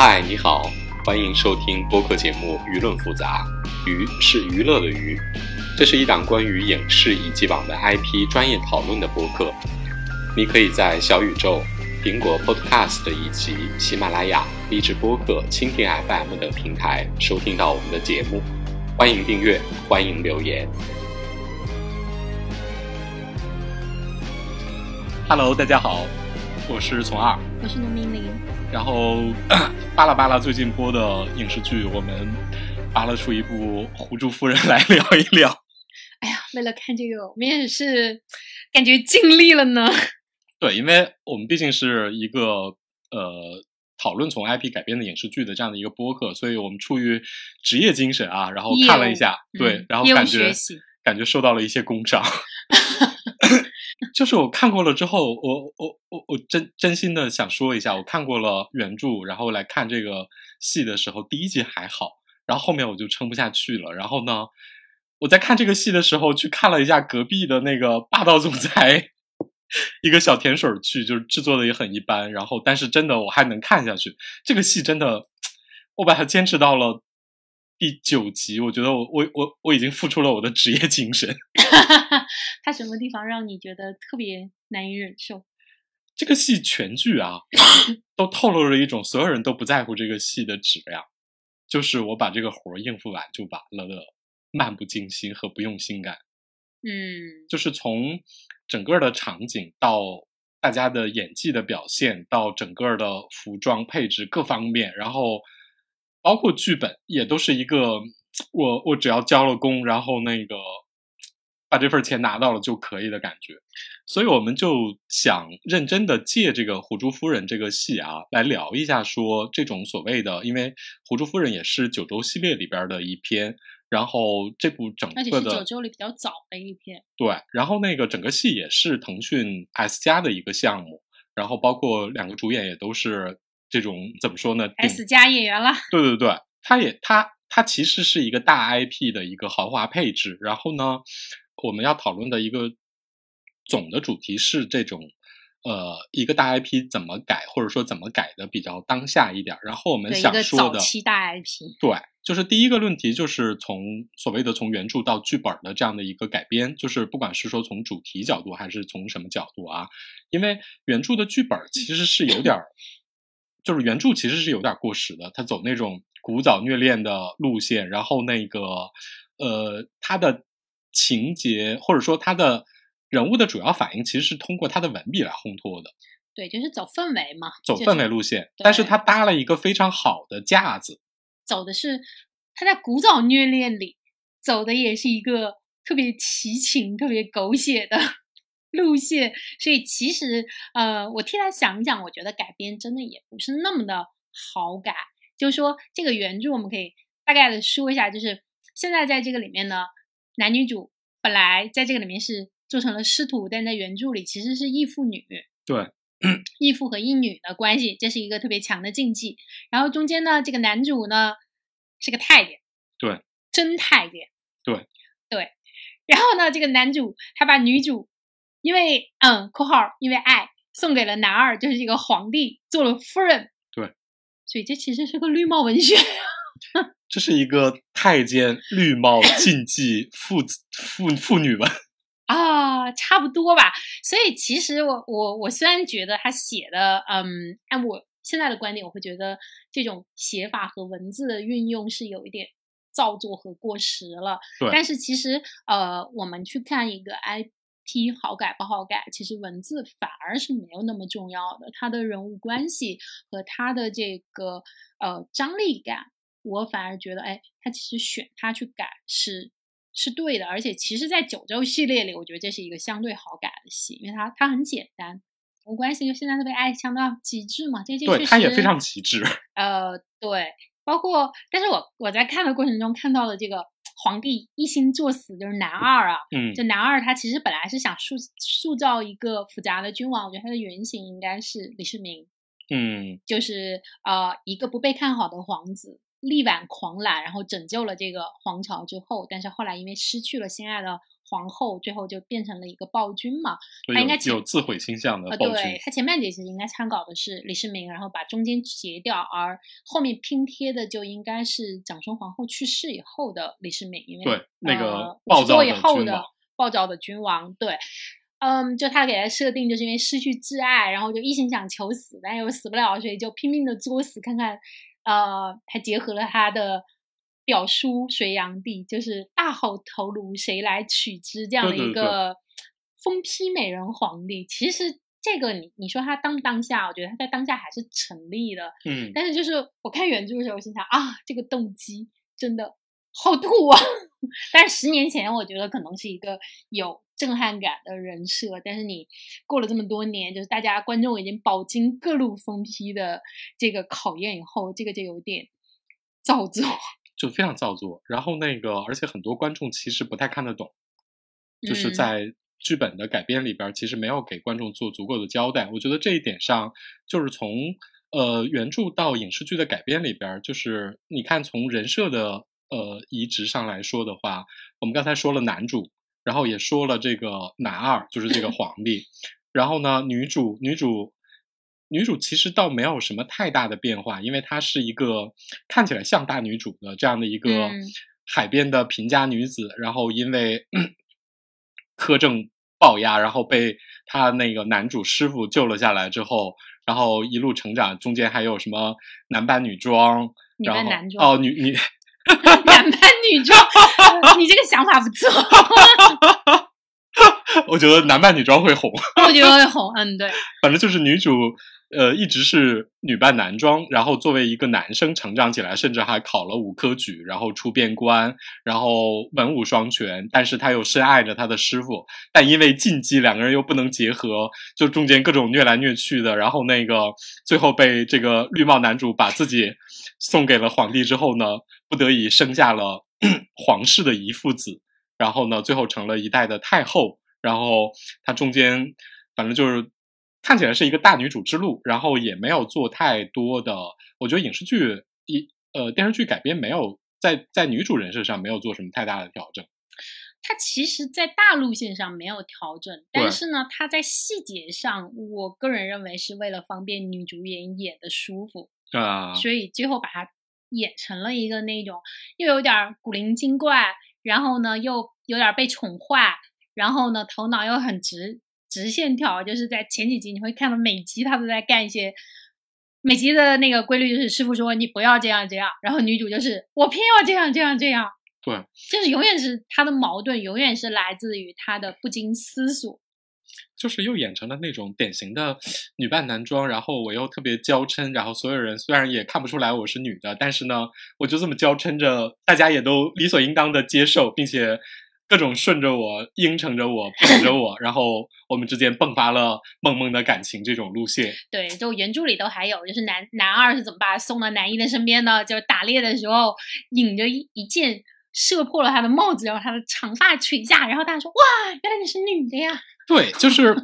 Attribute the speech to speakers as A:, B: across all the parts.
A: 嗨，你好，欢迎收听播客节目《舆论复杂》，娱是娱乐的娱，这是一档关于影视以及网文 IP 专业讨论的播客。你可以在小宇宙、苹果 Podcast 以及喜马拉雅、荔枝播客、蜻蜓 FM 等平台收听到我们的节目。欢迎订阅，欢迎留言。
B: Hello，大家好，我是从二。
C: 我是农民林，
B: 然后 巴拉巴拉最近播的影视剧，我们扒拉出一部《狐珠夫人》来聊一聊。
C: 哎呀，为了看这个，我们也是感觉尽力了呢。
B: 对，因为我们毕竟是一个呃讨论从 IP 改编的影视剧的这样的一个播客，所以我们出于职业精神啊，然后看了一下，对，然后感觉感觉受到了一些工伤。就是我看过了之后，我我我我真真心的想说一下，我看过了原著，然后来看这个戏的时候，第一集还好，然后后面我就撑不下去了。然后呢，我在看这个戏的时候，去看了一下隔壁的那个霸道总裁，一个小甜水剧，就是制作的也很一般。然后，但是真的我还能看下去。这个戏真的，我把它坚持到了第九集，我觉得我我我我已经付出了我的职业精神。
C: 他什么地方让你觉得特别难以忍受？
B: 这个戏全剧啊，都透露着一种所有人都不在乎这个戏的质量，就是我把这个活儿应付完就完了的漫不经心和不用心感。
C: 嗯，
B: 就是从整个的场景到大家的演技的表现，到整个的服装配置各方面，然后包括剧本也都是一个我我只要交了工，然后那个把这份钱拿到了就可以的感觉。所以我们就想认真的借这个《狐珠夫人》这个戏啊，来聊一下，说这种所谓的，因为《狐珠夫人》也是九州系列里边的一篇，然后这部整个的
C: 是九州里比较早的一篇。
B: 对，然后那个整个戏也是腾讯 S 加的一个项目，然后包括两个主演也都是这种怎么说呢
C: S 加演员了，
B: 对对对，它也它它其实是一个大 IP 的一个豪华配置。然后呢，我们要讨论的一个总的主题是这种呃一个大 IP 怎么改，或者说怎么改的比较当下一点儿。然后我们想说的
C: 早期大 IP。
B: 对，就是第一个论题，就是从所谓的从原著到剧本的这样的一个改编，就是不管是说从主题角度还是从什么角度啊，因为原著的剧本其实是有点儿，就是原著其实是有点儿过时的，他走那种古早虐恋的路线，然后那个呃，他的情节或者说他的人物的主要反应，其实是通过他的文笔来烘托的，
C: 对，就是走氛围嘛，
B: 走氛围路线，但是他搭了一个非常好的架子。
C: 走的是他在古早虐恋里走的也是一个特别奇情、特别狗血的路线，所以其实呃，我替他想一想，我觉得改编真的也不是那么的好改。就是说，这个原著我们可以大概的说一下，就是现在在这个里面呢，男女主本来在这个里面是做成了师徒，但在原著里其实是义父女。
B: 对，
C: 义父和义女的关系，这是一个特别强的禁忌。然后中间呢，这个男主呢是个太监，
B: 对，
C: 真太监，
B: 对
C: 对。然后呢，这个男主还把女主因为嗯（括号因为爱）送给了男二，就是一个皇帝，做了夫人。
B: 对，
C: 所以这其实是个绿帽文学。
B: 这是一个太监绿帽 禁忌父子父父女们，
C: 啊，差不多吧。所以其实我我我虽然觉得他写的，嗯，按我现在的观点，我会觉得这种写法和文字的运用是有一点造作和过时了。
B: 对
C: 但是其实呃，我们去看一个 IP 好改不好改，其实文字反而是没有那么重要的，他的人物关系和他的这个呃张力感。我反而觉得，哎，他其实选他去改是是对的，而且其实，在九州系列里，我觉得这是一个相对好改的戏，因为它它很简单，人物关系就现在特别爱强到极致嘛，这这
B: 对，他也非常极致。
C: 呃对，包括，但是我我在看的过程中看到了这个皇帝一心作死，就是男二啊，
B: 嗯，
C: 就男二他其实本来是想塑塑造一个复杂的君王，我觉得他的原型应该是李世民，
B: 嗯，
C: 就是呃一个不被看好的皇子，力挽狂澜，然后拯救了这个皇朝之后，但是后来因为失去了心爱的皇后，最后就变成了一个暴君嘛。
B: 所以
C: 他应该
B: 有有自毁倾向的
C: 呃，
B: 暴君。
C: 对他前半节其实应该参考的是李世民，然后把中间截掉，而后面拼贴的就应该是长孙皇后去世以后的李世民，因为
B: 对那个
C: 呃50
B: 暴躁的
C: 暴躁的君王，对。嗯，就他给他设定，就是因为失去挚爱，然后就一心想求死，但又死不了，所以就拼命的作死，看看，呃，还结合了他的表叔隋炀帝，就是大好头颅谁来取之这样的一个疯批美人皇帝。其实这个你你说他当不当下，我觉得他在当下还是成立的，
B: 嗯，
C: 但是就是我看原著的时候，我心想啊，这个动机真的好土啊！但是十年前，我觉得可能是一个有震撼感的人设，但是你过了这么多年，就是大家观众已经饱经各路疯批的这个考验以后，这个就有点造作。
B: 就非常造作。然后那个，而且很多观众其实不太看得懂，就是
C: 嗯
B: 在剧本的改编里边儿，其实没有给观众做足够的交代。我觉得这一点上，就是从呃原著到影视剧的改编里边儿，就是你看从人设的呃移植上来说的话，我们刚才说了男主，然后也说了这个男二，就是这个 皇帝，然后呢，女主女主。女主其实倒没有什么太大的变化，因为她是一个看起来像大女主的这样的一个
C: 嗯。
B: 海边的贫家女子，然后因为 苛政暴压，然后被她那个男主师傅救了下来之后，然后一路成长，中间还有什么男扮女装，
C: 女
B: 然后
C: 扮男装
B: 哦，女女
C: 男扮女装，你这个想法不错，
B: 我觉得男扮女装会红，
C: 我觉得会红。嗯，对，
B: 反正就是女主，呃，一直是女扮男装，然后作为一个男生成长起来，甚至还考了武科举，然后出边关，然后文武双全，但是他又深爱着他的师傅，但因为禁忌，两个人又不能结合，就中间各种虐来虐去的，然后那个最后被这个绿帽男主把自己送给了皇帝之后呢，不得已生下了 皇室的遗父子，然后呢，最后成了一代的太后。然后他中间反正就是看起来是一个大女主之路，然后也没有做太多的，我觉得影视剧一呃电视剧改编没有在在女主人设上没有做什么太大的调整。
C: 它其实，在大路线上没有调整，但是呢，它在细节上，我个人认为是为了方便女主演演的舒服，
B: 啊、
C: 所以最后把它演成了一个那种又有点儿古灵精怪，然后呢又有点儿被宠坏，然后呢头脑又很直直线条，就是在前几集你会看到每集他都在干一些。每集的那个规律就是师傅说你不要这样这样，然后女主就是我偏要这样这样这样，
B: 对，
C: 就是永远是他的矛盾，永远是来自于他的不经思索。
B: 就是又演成了那种典型的女扮男装，然后我又特别娇嗔，然后所有人虽然也看不出来我是女的，但是呢，我就这么娇嗔着，大家也都理所应当的接受，并且各种顺着我、应承着我、捧着我，然后我们之间迸发了梦梦的感情这种路线。
C: 对，就原著里都还有，就是男男二是怎么把他送到男一的身边呢？就是打猎的时候，引着一一箭射破了他的帽子，然后他的长发垂下，然后大家说：“哇，原来你是女的呀
B: 对，就是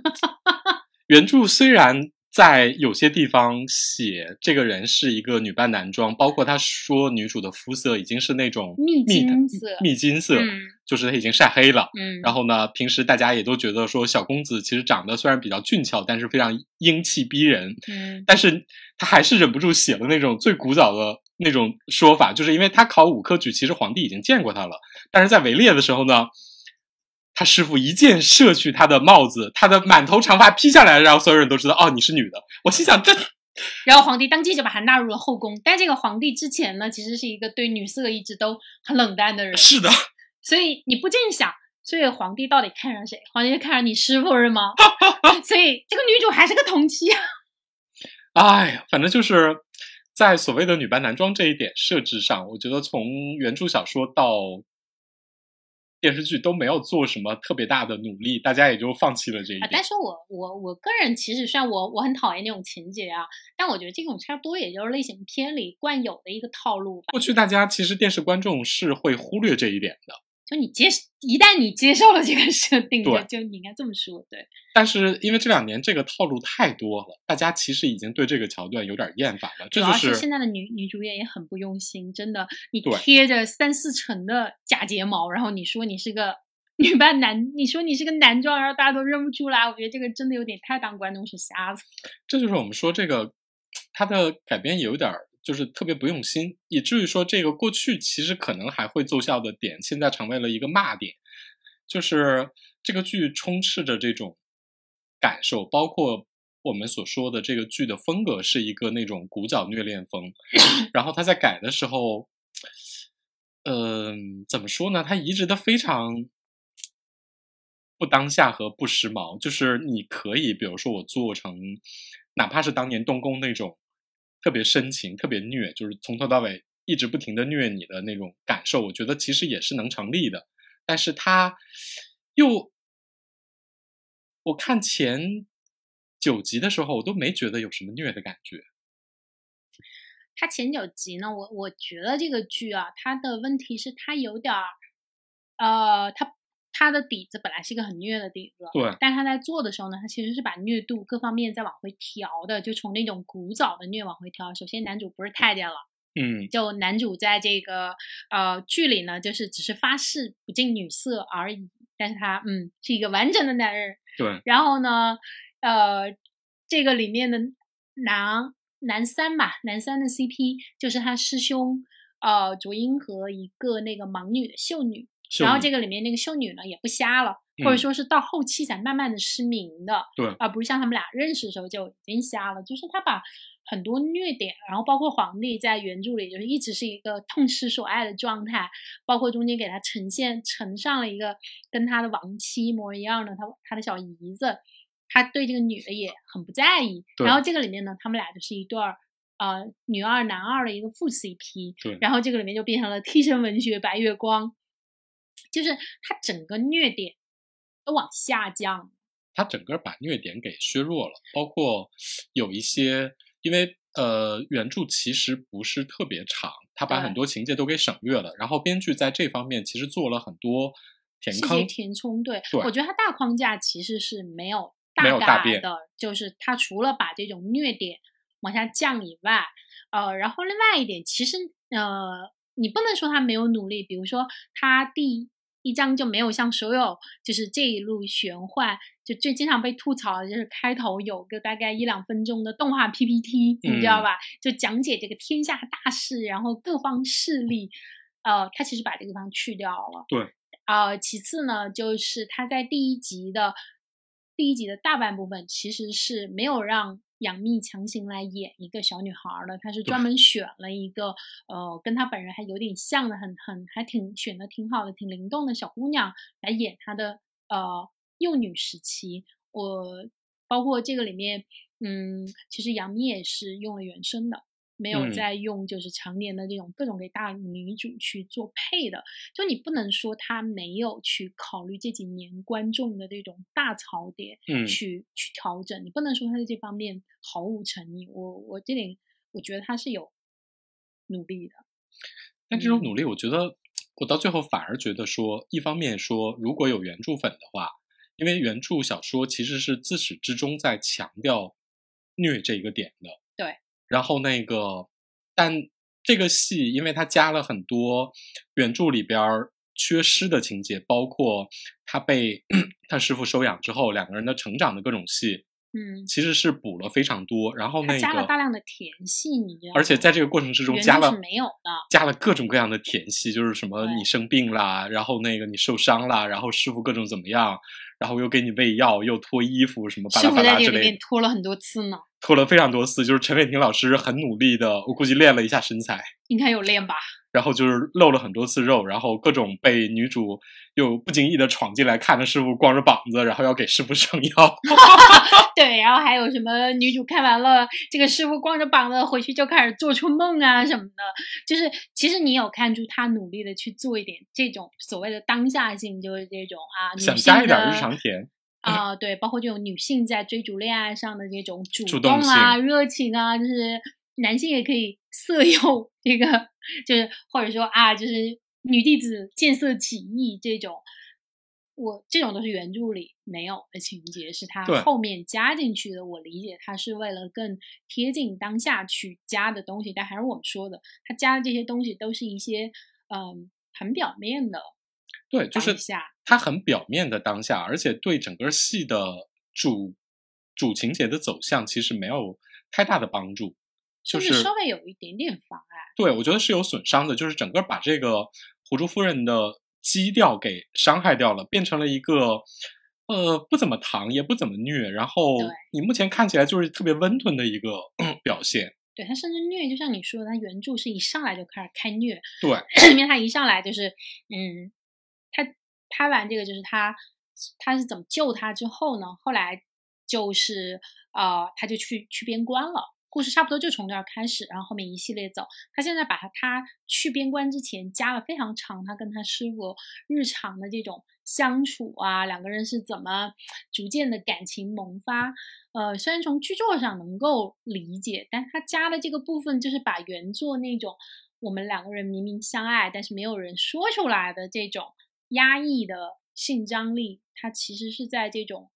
B: 原著虽然在有些地方写这个人是一个女扮男装，包括他说女主的肤色已经是那种
C: 蜜
B: 蜜
C: 金色
B: 蜜金色，
C: 嗯
B: 就是他已经晒黑了。！”
C: 嗯，
B: 然后呢，平时大家也都觉得说小公子其实长得虽然比较俊俏，但是非常英气逼人。
C: 嗯
B: 但是他还是忍不住写了那种最古早的那种说法，就是因为他考五科举，其实皇帝已经见过他了，但是在围猎的时候呢，他师傅一箭射去他的帽子，他的满头长发披下来，然后所有人都知道哦你是女的。我心想这
C: 然后皇帝当即就把他纳入了后宫。但这个皇帝之前呢，其实是一个对女色一直都很冷淡的人，
B: 是的，
C: 所以你不禁想，所以皇帝到底看上谁？皇帝就看上你师傅是吗？所以这个女主还是个同妻。
B: 哎呀，反正就是在所谓的女扮男装这一点设置上，我觉得从原著小说到电视剧都没有做什么特别大的努力，大家也就放弃了这一。
C: 但是我我我个人其实虽然我我很讨厌那种情节啊，但我觉得这种差不多也就是类型片里惯有的一个套路吧。
B: 过去大家其实电视观众是会忽略这一点的，
C: 就你接，一旦你接受了这个设定，
B: 对
C: 就就你应该这么说，对，
B: 但是因为这两年这个套路太多了，大家其实已经对这个桥段有点厌烦了。这
C: 主要
B: 就是
C: 现在的女女主演也很不用心，真的，你贴着三四层的假睫毛，然后你说你是个女扮男，你说你是个男装，然后大家都认不出来，我觉得这个真的有点太当观众是瞎子。
B: 这就是我们说这个它的改编有点儿就是特别不用心，以至于说这个过去其实可能还会奏效的点，现在成为了一个骂点。就是这个剧充斥着这种感受，包括我们所说的这个剧的风格是一个那种古早虐恋风，然后他在改的时候，嗯、怎么说呢？他移植的非常不当下和不时髦，就是你可以，比如说我做成，哪怕是当年动工那种特别深情、特别虐，就是从头到尾一直不停的虐你的那种感受，我觉得其实也是能成立的。但是他又，我看前九集的时候，我都没觉得有什么虐的感觉。
C: 它前九集呢，我我觉得这个剧啊，它的问题是它有点儿，呃，它它的底子本来是一个很虐的底子，
B: 对，
C: 但他在做的时候呢，他其实是把虐度各方面再往回调的，就从那种古早的虐往回调。首先，男主不是太监了，
B: 嗯，
C: 就男主在这个呃剧里呢，就是只是发誓不近女色而已，但是他嗯是一个完整的男人。
B: 对，
C: 然后呢，呃，这个里面的男男三吧，男三的 CP 就是他师兄呃卓英和一个那个盲女的秀女。然后这
B: 个
C: 个里面那个秀女呢也不瞎了，
B: 嗯
C: 或者说是到后期才慢慢的失明的，
B: 对
C: 而不是像他们俩认识的时候就已经瞎了。就是他把很多虐点，然后包括皇帝在原著里就是一直是一个痛失所爱的状态，包括中间给他呈现呈上了一个跟他的亡妻一模一样的他他的小姨子，他对这个女的也很不在意。然后这个里面呢，他们俩就是一对儿。呃，女二男二的一个副 CP，
B: 对
C: 然后这个里面就变成了替身文学白月光，就是它整个虐点都往下降。
B: 他整个把虐点给削弱了，包括 有一些，因为呃原著其实不是特别长，他把很多情节都给省略了，然后编剧在这方面其实做了很多填坑，
C: 填充，对
B: 对
C: 我觉得它大框架其实是没有
B: 没有大变
C: 的，就是它除了把这种虐点往下降以外，呃，然后另外一点，其实呃，你不能说他没有努力，比如说他第一章就没有像所有就是这一路玄幻，就最经常被吐槽的就是开头有个大概一两分钟的动画 PPT，你知道
B: 嗯
C: 吧？就讲解这个天下大事，然后各方势力，呃，他其实把这个地方去掉了。
B: 对，
C: 呃，其次呢，就是他在第一集的第一集的大半部分其实是没有让杨幂强行来演一个小女孩儿的，她是专门选了一个呃跟她本人还有点像的，很很还挺选的挺好的、挺灵动的小姑娘来演她的呃幼女时期。我包括这个里面，嗯，其实杨幂也是用了原声的。没有
B: 嗯
C: 再用就是常年的这种各种给大女主去做配的，就你不能说他没有去考虑这几年观众的这种大槽点，
B: 嗯
C: 去去调整，你不能说他在这方面毫无诚意。我我这点我觉得他是有努力的，
B: 但这种
C: 嗯
B: 努力，我觉得我到最后反而觉得说，一方面说如果有原著粉的话，因为原著小说其实是自始至终在强调虐这一个点的。
C: 对。
B: 然后那个，但这个戏因为它加了很多原著里边儿缺失的情节，包括他被 他师傅收养之后，两个人的成长的各种戏，
C: 嗯，
B: 其实是补了非常多。然后那
C: 个加了
B: 个
C: 大量的甜戏，你知道？
B: 而且在这个过程之中加了
C: 没有的，
B: 加了各种各样的甜戏，就是什么你生病啦，然后那个你受伤啦，然后师傅各种怎么样，然后又给你喂药，又脱衣服，什么巴拉
C: 师傅在这里
B: 巴拉之类的，
C: 面脱了很多次呢，
B: 脱了非常多次。就是陈伟霆老师很努力的，我估计练了一下身材，
C: 应该有练吧？
B: 然后就是露了很多次肉，然后各种被女主又不经意的闯进来，看着师傅光着膀子，然后要给师傅上药。
C: 对，然后还有什么女主看完了这个师傅光着膀子回去就开始做出梦啊什么的，就是其实你有看出她努力的去做一点这种所谓的当下性，就是这种啊，女
B: 想
C: 性的
B: 加一点日常甜，
C: 啊、对，包括这种女性在追逐恋爱上的这种主
B: 主动
C: 动啊、
B: 性
C: 热情啊，就是男性也可以色诱这个，就是或者说啊，就是女弟子见色起意这种，我这种都是原著里没有的情节，是他后面加进去的。我理解他是为了更贴近当下去加的东西，但还是我们说的，他加的这些东西都是一些嗯很表面的
B: 对，就是它很表面的当下，而且对整个戏的主主情节的走向其实没有太大的帮助，就是
C: 稍微有一点点妨碍。
B: 对我觉得是有损伤的，就是整个把这个狐珠夫人的基调给伤害掉了，变成了一个呃不怎么糖也不怎么虐，然后你目前看起来就是特别温吞的一个表现。
C: 对他甚至虐，就像你说的，他原著是一上来就开始开虐，
B: 对，
C: 因为他一上来就是，嗯，他拍完这个就是他他是怎么救他之后呢？后来就是呃，他就去去边关了。故事差不多就从这儿开始，然后后面一系列走。他现在把他他去边关之前加了非常长，他跟他师傅日常的这种相处啊，两个人是怎么逐渐的感情萌发。呃，虽然从剧作上能够理解，但他加的这个部分就是把原作那种我们两个人明明相爱，但是没有人说出来的这种压抑的性张力，它其实是在这种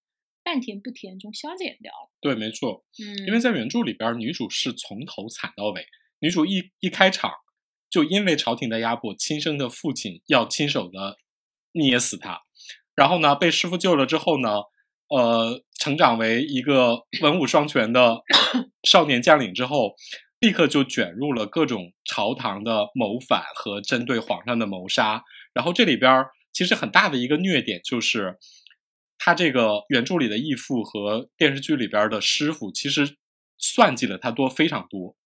C: 半甜不甜中消减掉了。
B: 对，没错。
C: 嗯，
B: 因为在原著里边，女主是从头惨到尾。女主一一开场就因为朝廷的压迫，亲生的父亲要亲手的捏死她，然后呢被师傅救了之后呢，呃，成长为一个文武双全的 少年将领之后，立刻就卷入了各种朝堂的谋反和针对皇上的谋杀。然后这里边儿其实很大的一个虐点就是。他这个原著里的义父和电视剧里边的师傅，其实算计了他多非常多，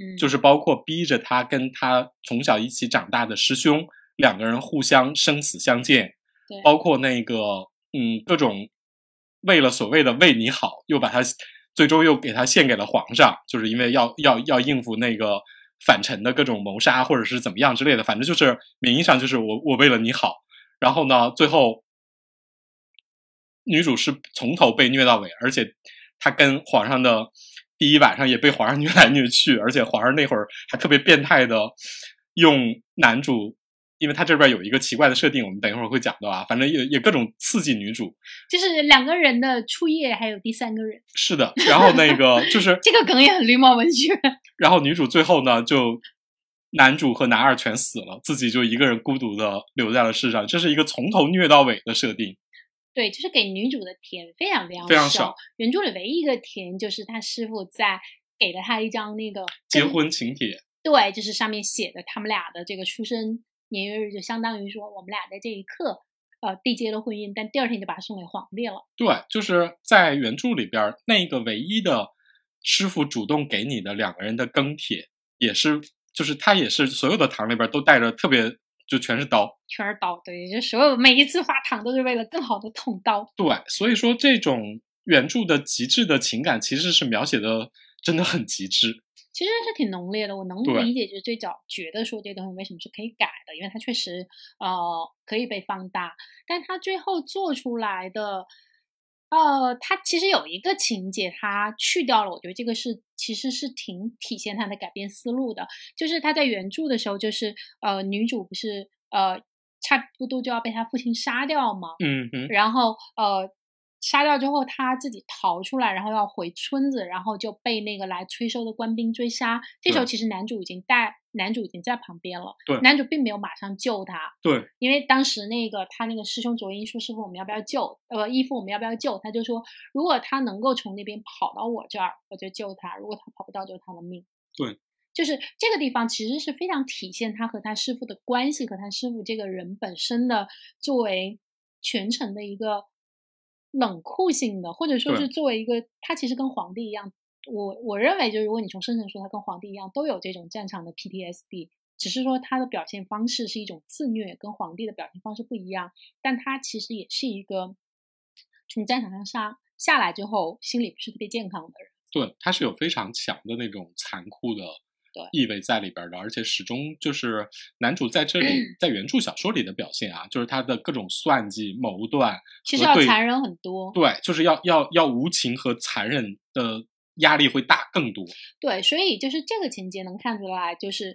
C: 嗯，
B: 就是包括逼着他跟他从小一起长大的师兄两个人互相生死相见，
C: 对。
B: 包括那个嗯各种为了所谓的为你好，又把他最终又给他献给了皇上，就是因为要要要应付那个反臣的各种谋杀或者是怎么样之类的，反正就是名义上就是我我为了你好，然后呢最后。女主是从头被虐到尾，而且她跟皇上的第一晚上也被皇上 虐来虐去，而且皇上那会儿还特别变态的用男主，因为他这边有一个奇怪的设定，我们等一会儿会讲到啊，反正也也各种刺激女主。
C: 就是两个人的初夜，还有第三个人，
B: 是的，然后那个就是
C: 这个梗也很绿帽文学。
B: 然后女主最后呢，就男主和男二全死了，自己就一个人孤独的留在了世上，这是一个从头虐到尾的设定。
C: 对，就是给女主的甜非常非常
B: 非常
C: 少
B: 少。
C: 原著里唯一一个甜就是他师傅在给了他一张那个
B: 结婚请帖，
C: 对，就是上面写的他们俩的这个出生年月日，就相当于说我们俩在这一刻呃缔结了婚姻，但第二天就把它送给皇帝了。
B: 对，就是在原著里边儿那个唯一的师傅主动给你的两个人的庚帖，也是就是他也是所有的糖里边儿都带着特别就全是刀。
C: 全是刀，对，就所有每一次画糖都是为了更好的捅刀。
B: 对，所以说这种原著的极致的情感其实是描写的真的很极致。
C: 其实是挺浓烈的，我能理解，就是最早觉得说这东西为什么是可以改的，因为它确实呃可以被放大，但它最后做出来的，呃，它其实有一个情节它去掉了，我觉得这个是其实是挺体现它的改变思路的，就是他在原著的时候，就是呃女主不是呃差不多就要被他父亲杀掉吗？
B: 嗯哼，
C: 然后呃杀掉之后，他自己逃出来，然后要回村子，然后就被那个来催收的官兵追杀。这时候其实男主已经带男主已经在旁边了，
B: 对
C: 男主并没有马上救他，
B: 对
C: 因为当时那个他那个师兄卓英说：“师傅，我们要不要救？呃，义父，我们要不要救？”他就说：“如果他能够从那边跑到我这儿，我就救他；如果他跑不到，就是他的命。”
B: 对，
C: 就是这个地方其实是非常体现他和他师傅的关系和他师傅这个人本身的作为全程的一个冷酷性的，或者说是作为一个他其实跟皇帝一样。我我认为，就是如果你从深层说，他跟皇帝一样，都有这种战场的 PTSD，只是说他的表现方式是一种自虐，跟皇帝的表现方式不一样。但他其实也是一个从战场上下下来之后，心理不是特别健康的人。
B: 对，他是有非常强的那种残酷的
C: 对
B: 意味在里边的，而且始终就是男主在这里在原著小说里的表现啊，就是他的各种算计、谋断，
C: 其实要残忍很多。
B: 对，就是要要要无情和残忍的压力会大更多。
C: 对，所以就是这个情节能看出来，就是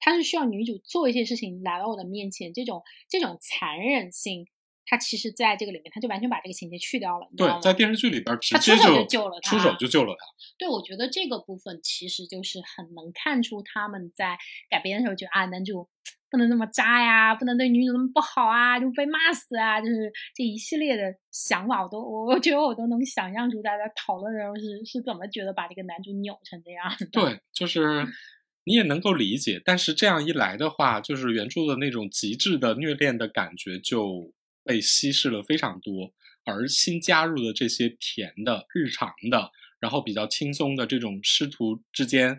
C: 他是需要女主做一些事情来到我的面前，这种这种残忍性，他其实在这个里面他就完全把这个情节去掉了，
B: 对，在电视剧里边直
C: 他
B: 接
C: 出手就救了他
B: 出手就救了他。
C: 对，我觉得这个部分其实就是很能看出他们在改编的时候，觉得啊，男主不能那么渣呀，不能对女主那么不好啊，就被骂死啊，就是这一系列的想法，我都我我觉得我都能想象出大家讨论的时候是是怎么觉得把这个男主扭成这样的。
B: 对，就是 你也能够理解，但是这样一来的话，就是原著的那种极致的虐恋的感觉就被稀释了非常多，而新加入的这些甜的、日常的，然后比较轻松的这种师徒之间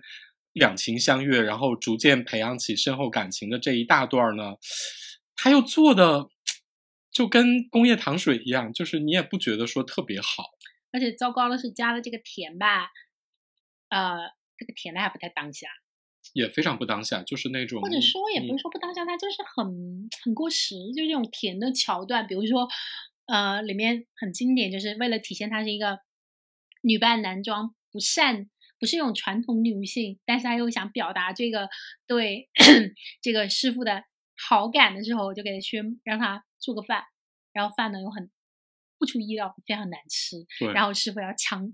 B: 两情相悦，然后逐渐培养起深厚感情的这一大段呢，他又做的 就跟工业糖水一样，就是你也不觉得说特别好。
C: 而且糟糕的是加了这个甜吧，呃，这个甜的还不太当下，
B: 也非常不当下，就是那种
C: 或者说也不是说不当下，它就是很很过时，就这种甜的桥段，比如说，呃，里面很经典，就是为了体现她是一个女扮男装，不善不是一种传统女性，但是她又想表达这个对这个师傅的好感的时候，我就给他宣让他做个饭，然后饭呢又很不出意料非常难吃，然后师傅要强，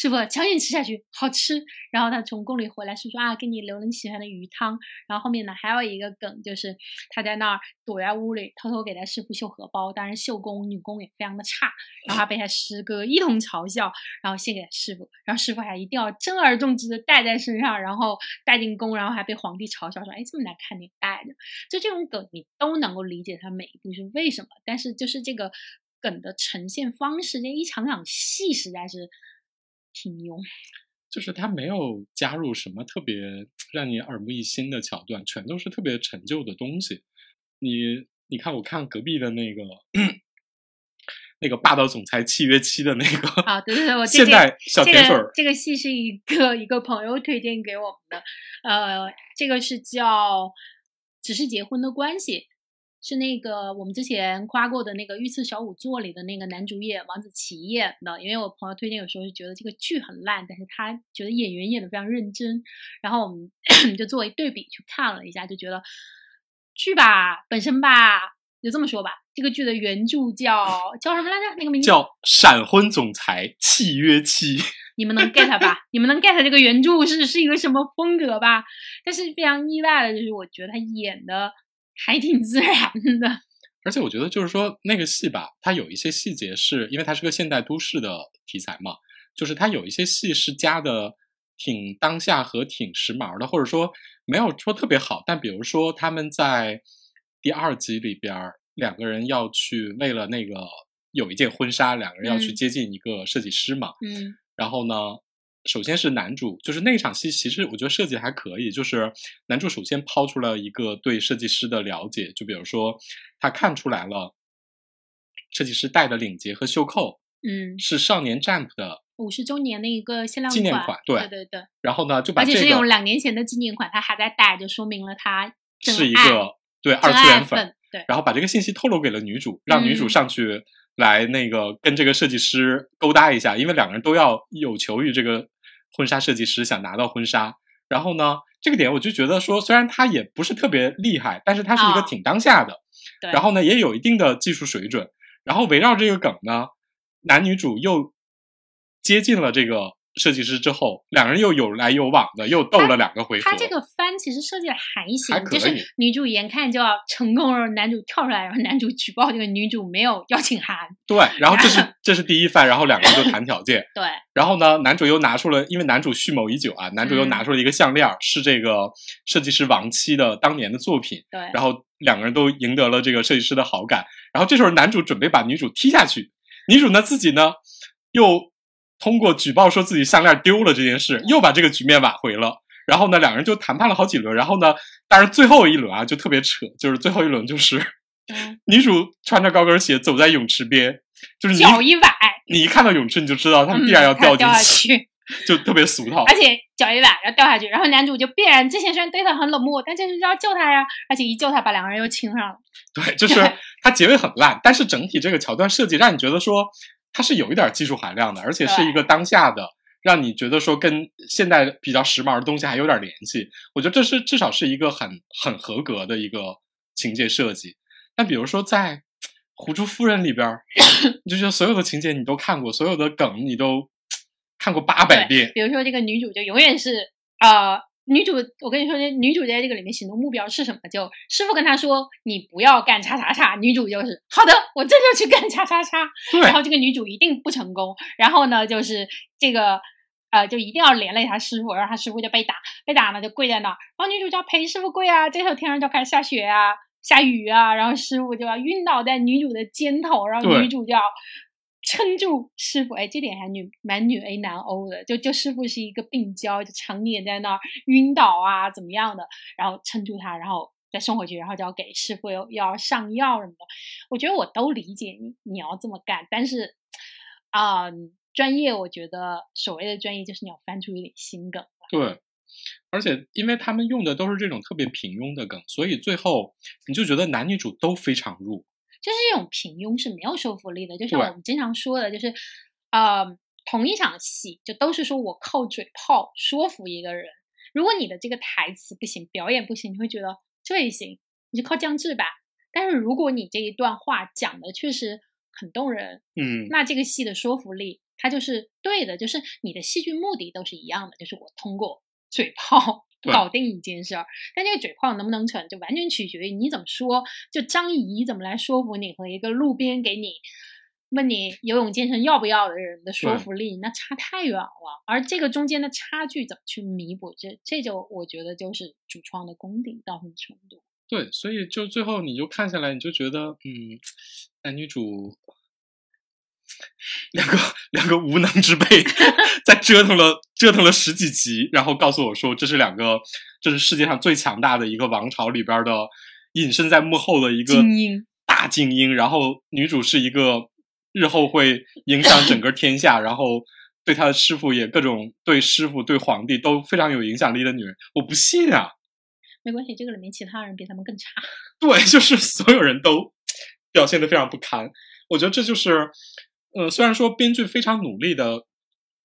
C: 师傅强行吃下去，好吃。然后他从宫里回来，师傅说啊，给你留了你喜欢的鱼汤。然后后面呢，还有一个梗，就是他在那儿躲在屋里，偷偷给他师傅绣荷包。当然，绣工女工也非常的差，然后他被他师哥一通嘲笑，然后献给师傅，然后师傅还一定要珍而重之的带在身上，然后带进宫，然后还被皇帝嘲笑说，哎，这么难看你带着。就这种梗，你都能够理解他每一步是为什么，但是就是这个梗的呈现方式，这一场场戏实在是挺牛。
B: 就是他没有加入什么特别让你耳目一新的桥段，全都是特别陈旧的东西。你你看，我看隔壁的那个那个霸道总裁契约期的那个
C: 啊，对对对，我 这
B: 现在小
C: 这
B: 甜水儿，
C: 个这个戏是一个一个朋友推荐给我们的，呃，这个是叫《只是结婚的关系》，是那个我们之前夸过的那个《御赐小仵作》里的那个男主演王子奇演的。因为我朋友推荐，有时候就觉得这个剧很烂，但是他觉得演员演的非常认真，然后我们 就作为对比去看了一下，就觉得剧吧本身吧，就这么说吧，这个剧的原著叫叫什么来着？那个名字
B: 叫闪婚总裁契约妻。
C: 你们能 get 吧？你们能 get 这个原著是是一个什么风格吧？但是非常意外的就是，我觉得他演的还挺自然的。
B: 而且我觉得就是说那个戏吧，它有一些细节是因为它是个现代都市的题材嘛，就是它有一些戏是加的挺当下和挺时髦的，或者说没有说特别好。但比如说他们在第二集里边儿，两个人要去为了那个有一件婚纱，两个人要去
C: 嗯
B: 接近一个设计师嘛，
C: 嗯
B: 然后呢，首先是男主，就是那场戏，其实我觉得设计还可以。就是男主首先抛出了一个对设计师的了解，就比如说他看出来了，设计师戴的领结和袖扣
C: 嗯，
B: 是少年 Jump 的，
C: 五十周年的一个限量
B: 纪念
C: 款，
B: 对
C: 对对对，
B: 然后呢就把
C: 而
B: 这个
C: 且是用两年前的纪念款，他还在戴，就说明了他
B: 是一个对二次元粉，
C: 粉，对，
B: 然后把这个信息透露给了女主，让女主
C: 嗯。
B: 上去来那个跟这个设计师勾搭一下，因为两个人都要有求于这个婚纱设计师，想拿到婚纱。然后呢，这个点我就觉得说，虽然他也不是特别厉害，但是他是一个
C: 啊
B: 挺当下的，
C: 对
B: 然后呢也有一定的技术水准。然后围绕这个梗呢，男女主又接近了这个设计师之后，两个人又有来有往的，又斗了两个回合。
C: 他这个番其实设计的还行，就是女主眼看就要成功了，男主跳出来，然后男主举报这个女主没有邀请函，
B: 对，然后这是 这是第一番，然后两个人就谈条件。
C: 对，
B: 然后呢，男主又拿出了，因为男主蓄谋已久啊，男主又
C: 嗯
B: 拿出了一个项链儿，是这个设计师亡妻的当年的作品。
C: 对，
B: 然后两个人都赢得了这个设计师的好感。然后这时候男主准备把女主踢下去，女主呢自己呢又通过举报说自己项链丢了这件事，又把这个局面挽回了。然后呢，两个人就谈判了好几轮。然后呢，但是最后一轮啊就特别扯，就是最后一轮就是
C: 嗯
B: 女主穿着高跟鞋走在泳池边，就是你
C: 脚一崴，
B: 你一看到泳池你就知道他们
C: 嗯
B: 必然要掉进去，
C: 去。
B: 就特别俗套。
C: 而且脚一崴，然后掉下去，然后男主就必然之前虽然对他很冷漠，但就是要救他呀，而且一救他把两个人又亲上了。
B: 对，就是它结尾很烂，但是整体这个桥段设计让你觉得说它是有一点技术含量的，而且是一个当下的让你觉得说跟现代比较时髦的东西还有点联系。我觉得这是至少是一个很很合格的一个情节设计。但比如说在《狐珠夫人》里边儿，你就觉得所有的情节你都看过，所有的梗你都看过八百遍。
C: 比如说这个女主就永远是呃，女主，我跟你说，这女主在这个里面行动目标是什么？就师傅跟她说你不要干叉叉叉，女主就是好的，我这就去干叉叉叉。然后这个女主一定不成功，然后呢，就是这个呃，就一定要连累她师傅，然后她师傅就被打，被打呢就跪在那儿，然后女主就要陪师傅跪啊，这时候天上就开始下雪啊，下雨啊，然后师傅就要晕倒在女主的肩头，然后女主就要撑住师傅，哎，这点还女蛮女 A 男欧的，就就师傅是一个病娇，就常年在那儿晕倒啊，怎么样的，然后撑住他，然后再送回去，然后就要给师傅又要上药什么的。我觉得我都理解你你要这么干，但是啊、专业我觉得所谓的专业就是你要翻出一点新梗。
B: 对，而且因为他们用的都是这种特别平庸的梗，所以最后你就觉得男女主都非常弱。
C: 就是这种平庸是没有说服力的，就像我们经常说的，就是呃，同一场戏就都是说我靠嘴炮说服一个人。如果你的这个台词不行，表演不行，你会觉得这也行，你就靠降智吧。但是如果你这一段话讲的确实很动人，
B: 嗯，
C: 那这个戏的说服力它就是对的，就是你的戏剧目的都是一样的，就是我通过嘴炮
B: 对
C: 搞定一件事儿。但这个嘴炮能不能成，就完全取决于你怎么说。就张仪怎么来说服你和一个路边给你问你游泳健身要不要的人的说服力，那差太远了。而这个中间的差距怎么去弥补，这这就我觉得就是主创的功底到什么程度。
B: 对，所以就最后你就看下来，你就觉得，嗯，男女主 两个两个无能之辈，在折腾了折腾了十几集，然后告诉我说，这是两个，这是世界上最强大的一个王朝里边的隐身在幕后的一个
C: 精英
B: 大精英，然后女主是一个日后会影响整个 天下，然后对她的师傅也各种对师傅对皇帝都非常有影响力的女人，我不信啊。
C: 没关系，这个里面其他人比他们更差。
B: 对，就是所有人都表现的非常不堪。我觉得这就是，呃，虽然说编剧非常努力的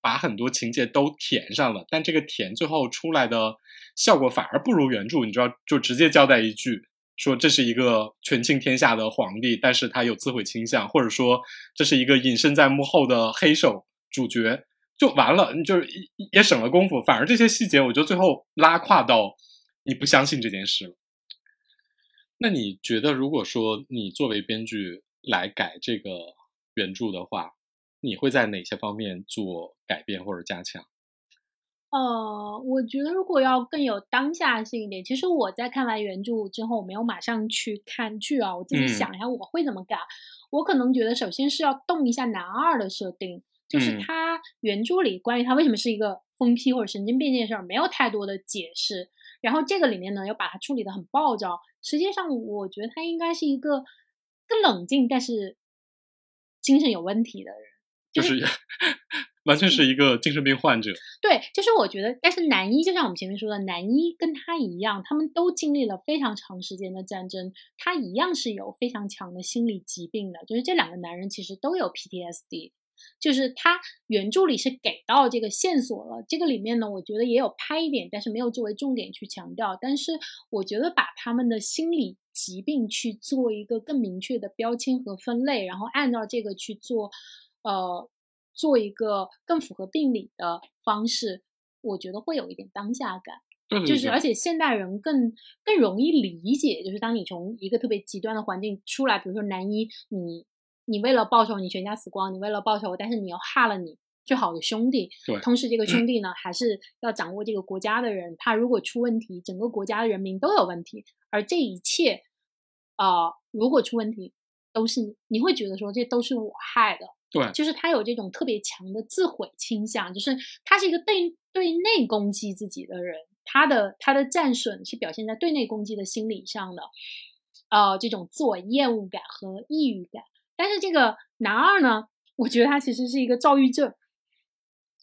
B: 把很多情节都填上了，但这个填最后出来的效果反而不如原著。你知道，就直接交代一句说这是一个权倾天下的皇帝，但是他有自毁倾向，或者说这是一个隐身在幕后的黑手主角，就完了，你就是也也省了功夫。反而这些细节，我觉得最后拉胯到你不相信这件事了。那你觉得，如果说你作为编剧来改这个原著的话，你会在哪些方面做改变或者加强？
C: 呃，我觉得如果要更有当下性一点，其实我在看完原著之后，我没有马上去看剧啊，我自己
B: 嗯
C: 想一下我会怎么改。我可能觉得首先是要动一下男二的设定，就是
B: 嗯
C: 他原著里关于他为什么是一个疯批或者神经病这件事儿没有太多的解释，然后这个里面呢又把它处理的很暴躁，实际上我觉得他应该是一个更冷静但是精神有问题的人。
B: 就是 完全是一个精神病患者。
C: 对，就是我觉得，但是男一就像我们前面说的，男一跟他一样，他们都经历了非常长时间的战争，他一样是有非常强的心理疾病的。就是这两个男人其实都有 PTSD，就是他原著里是给到这个线索了，这个里面呢，我觉得也有拍一点，但是没有作为重点去强调。但是我觉得把他们的心理疾病去做一个更明确的标签和分类，然后按照这个去做，呃，做一个更符合病理的方式，我觉得会有一点当下感。就是而且现代人更更容易理解，就是当你从一个特别极端的环境出来，比如说男一，你你为了报仇你全家死光，你为了报仇，但是你又害了你最好的兄弟，
B: 对。
C: 同时这个兄弟呢还是要掌握这个国家的人，他如果出问题，整个国家的人民都有问题，而这一切，啊、如果出问题，都是你会觉得说这都是我害的，
B: 对。
C: 就是他有这种特别强的自毁倾向，就是他是一个对对内攻击自己的人，他的他的战损是表现在对内攻击的心理上的，呃，这种自我厌恶感和抑郁感。但是这个男二呢，我觉得他其实是一个躁郁症，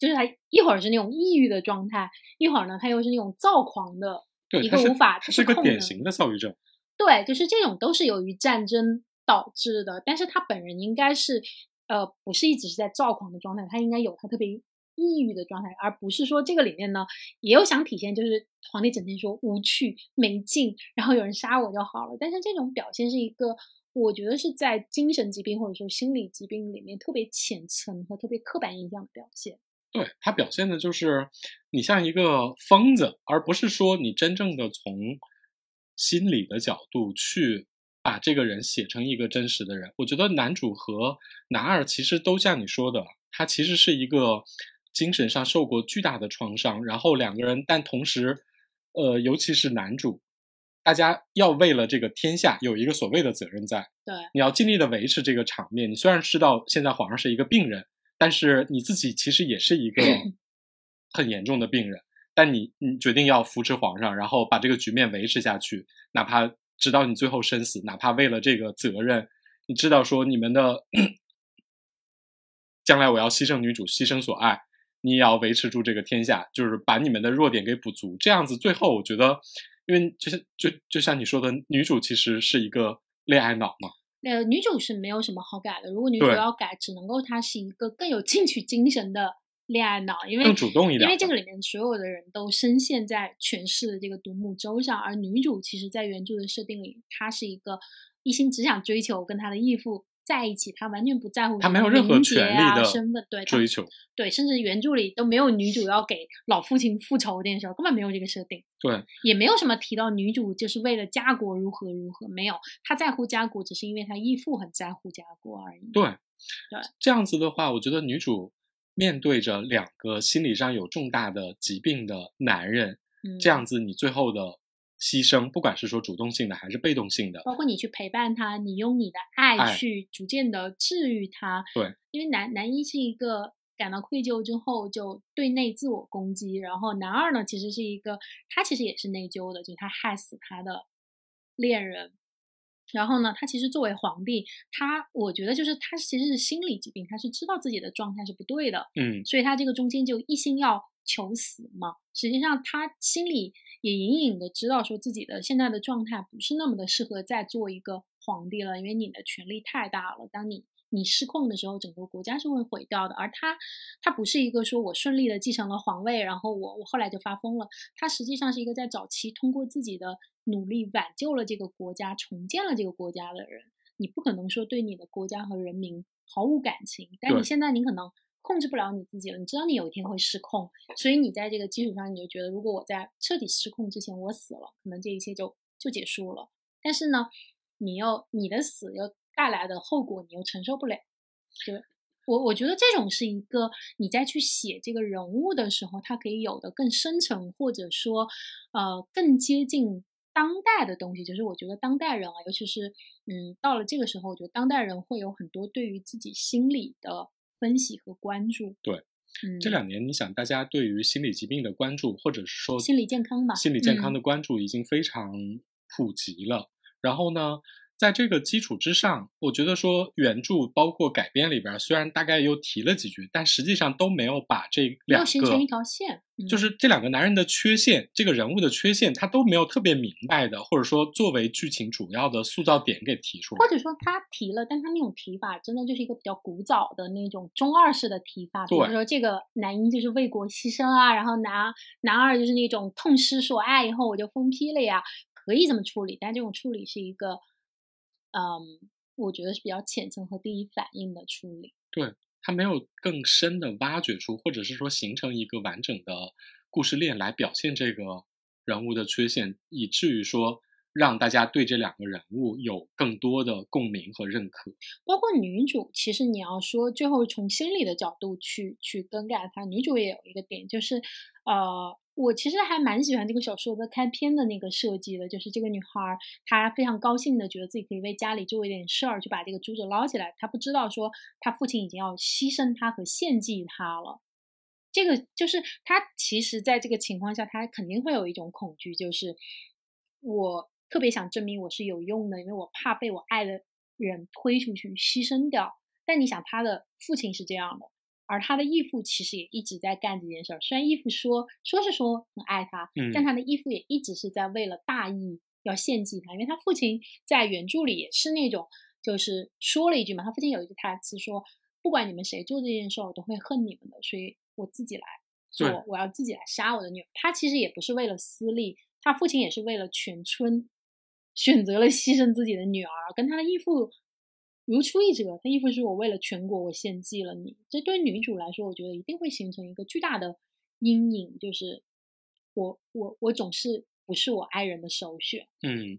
C: 就是他一会儿是那种抑郁的状态，一会儿呢他又是那种躁狂的
B: 对，
C: 一个无法
B: 他是个
C: 自控的
B: 典型的躁郁症。
C: 对，就是这种都是由于战争导致的，但是他本人应该是，呃，不是一直是在躁狂的状态，他应该有他特别抑郁的状态，而不是说这个里面呢也有想体现，就是皇帝整天说无趣没劲，然后有人杀我就好了。但是这种表现是一个，我觉得是在精神疾病或者说心理疾病里面特别浅层和特别刻板印象的表现。
B: 对他表现的就是你像一个疯子，而不是说你真正的从心理的角度去把这个人写成一个真实的人。我觉得男主和男二其实都像你说的，他其实是一个精神上受过巨大的创伤，然后两个人，但同时，呃，尤其是男主，大家要为了这个天下有一个所谓的责任在，
C: 对，
B: 你要尽力的维持这个场面。你虽然知道现在皇上是一个病人。但是你自己其实也是一个很严重的病人，但你你决定要扶持皇上，然后把这个局面维持下去，哪怕直到你最后身死，哪怕为了这个责任，你知道说你们的 将来我要牺牲女主，牺牲所爱，你也要维持住这个天下，就是把你们的弱点给补足，这样子最后我觉得，因为就像就就像你说的，女主其实是一个恋爱脑嘛。
C: 呃，女主是没有什么好改的。如果女主要改，只能够她是一个更有进取精神的恋爱脑，因为
B: 更主动一点。
C: 因为这个里面所有的人都深陷在权势的这个独木舟上，而女主其实，在原著的设定里，她是一个一心只想追求跟她的义父。在一起，他完全不在乎
B: 他没有任何权利的
C: 身份，对
B: 追求，
C: 对，甚至原著里都没有女主要给老父亲复仇这件事，根本没有这个设定，
B: 对，
C: 也没有什么提到女主就是为了家国如何如何，没有，她在乎家国，只是因为她义父很在乎家国而已。
B: 对，
C: 对，
B: 这样子的话，我觉得女主面对着两个心理上有重大的疾病的男人，这样子，你最后的。牺牲，不管是说主动性的还是被动性的，
C: 包括你去陪伴他，你用你的爱去逐渐的治愈他。
B: 对，
C: 因为男男一是一个感到愧疚之后就对内自我攻击，然后男二呢其实是一个他其实也是内疚的，就是他害死他的恋人，然后呢他其实作为皇帝，他我觉得就是他其实是心理疾病，他是知道自己的状态是不对的，
B: 嗯，
C: 所以他这个中间就一心要求死嘛，实际上他心里。也隐隐的知道，说自己的现在的状态不是那么的适合再做一个皇帝了，因为你的权力太大了。当你你失控的时候，整个国家是会毁掉的。而他，他不是一个说我顺利的继承了皇位，然后我我后来就发疯了。他实际上是一个在早期通过自己的努力挽救了这个国家，重建了这个国家的人。你不可能说对你的国家和人民毫无感情，但你现在你可能。控制不了你自己了，你知道你有一天会失控，所以你在这个基础上，你就觉得如果我在彻底失控之前我死了，可能这一切就就结束了。但是呢，你又你的死又带来的后果，你又承受不了。对我，我觉得这种是一个你在去写这个人物的时候，他可以有的更深层，或者说呃更接近当代的东西。就是我觉得当代人啊，尤其是嗯到了这个时候，我觉得当代人会有很多对于自己心理的。分析和关注，
B: 对，这两年你想，大家对于心理疾病的关注，或者是说
C: 心理健康吧，
B: 心理健康的关注已经非常普及了。然后呢？在这个基础之上，我觉得说原著包括改编里边，虽然大概又提了几句，但实际上都没有把这两个
C: 形成一条线，
B: 就是这两个男人的缺陷，这个人物的缺陷，他都没有特别明白的，或者说作为剧情主要的塑造点给提出来，
C: 或者说他提了，但他那种提法真的就是一个比较古早的那种中二式的提法，比如说这个男一就是为国牺牲啊，然后男男二就是那种痛失所爱以后我就疯批了呀，可以这么处理，但这种处理是一个。嗯，我觉得是比较浅层和第一反应的处理。
B: 对他没有更深的挖掘出，或者是说形成一个完整的故事链来表现这个人物的缺陷，以至于说让大家对这两个人物有更多的共鸣和认可。
C: 包括女主，其实你要说最后从心理的角度去去更改她，女主也有一个点，就是呃。我其实还蛮喜欢这个小说的开篇的那个设计的，就是这个女孩她非常高兴的觉得自己可以为家里做一点事儿，去把这个珠子捞起来。她不知道说她父亲已经要牺牲她和献祭她了。这个就是她其实在这个情况下，她肯定会有一种恐惧，就是我特别想证明我是有用的，因为我怕被我爱的人推出去牺牲掉。但你想，她的父亲是这样的。而他的义父其实也一直在干这件事儿，虽然义父说说是说很爱他，但他的义父也一直是在为了大义要献祭他，因为他父亲在原著里也是那种，就是说了一句嘛，他父亲有一句台词说，不管你们谁做这件事儿，我都会恨你们的，所以我自己来做，我要自己来杀我的女儿。他其实也不是为了私利，他父亲也是为了全村，选择了牺牲自己的女儿，跟他的义父如出一辙。他意思是：“我为了全国，我献祭了你。”这对女主来说，我觉得一定会形成一个巨大的阴影，就是我我我总是不是我爱人的首选。
B: 嗯，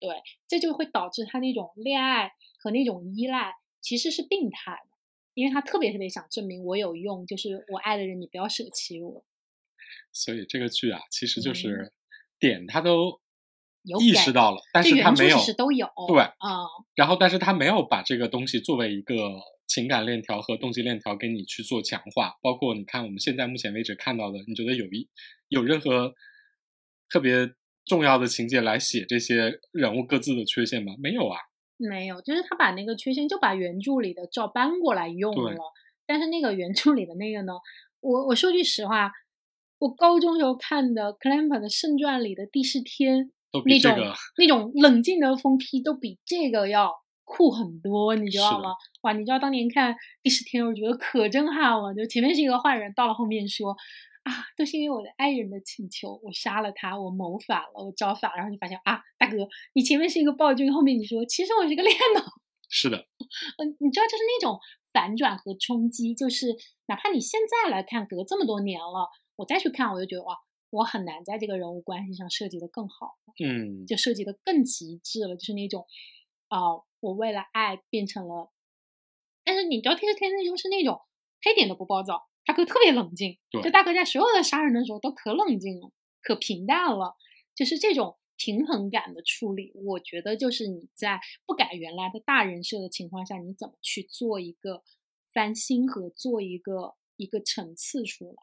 C: 对，这就会导致他那种恋爱和那种依赖其实是病态的，因为他特别特别想证明我有用，就是我爱的人，你不要舍弃我。
B: 所以这个剧啊，其实就
C: 嗯
B: 是点他都意
C: 有意
B: 识到了，但是他没有
C: 都有，
B: 对
C: 啊、
B: 然后，但是他没有把这个东西作为一个情感链条和动机链条给你去做强化。包括你看我们现在目前为止看到的，你觉得有一有任何特别重要的情节来写这些人物各自的缺陷吗？没有啊。
C: 没有，就是他把那个缺陷就把原著里的照搬过来用了，但是那个原著里的那个呢，我我说句实话，我高中时候看的 Clamp 的《圣传》里的第四天，
B: 都比
C: 那种、
B: 这个
C: 那种冷静的疯批都比这个要酷很多，你知道吗？哇，你知道当年看第十天，我觉得可震撼了。就前面是一个坏人，到了后面说啊，都是因为我的爱人的请求，我杀了他，我谋反了，我招反，然后你发现啊，大哥，你前面是一个暴君，后面你说其实我是个恋脑，
B: 是的，
C: 嗯，你知道就是那种反转和冲击，就是哪怕你现在来看，隔这么多年了，我再去看，我就觉得哇，我很难在这个人物关系上设计的更好。
B: 嗯，
C: 就设计的更极致了，就是那种，啊、我为了爱变成了，但是你知道，天之天那就是那种他一点都不暴躁，大哥特别冷静，
B: 对
C: 就大哥在所有的杀人的时候都可冷静了，可平淡了，就是这种平衡感的处理，我觉得就是你在不改原来的大人设的情况下，你怎么去做一个翻新和做一个一个层次出来。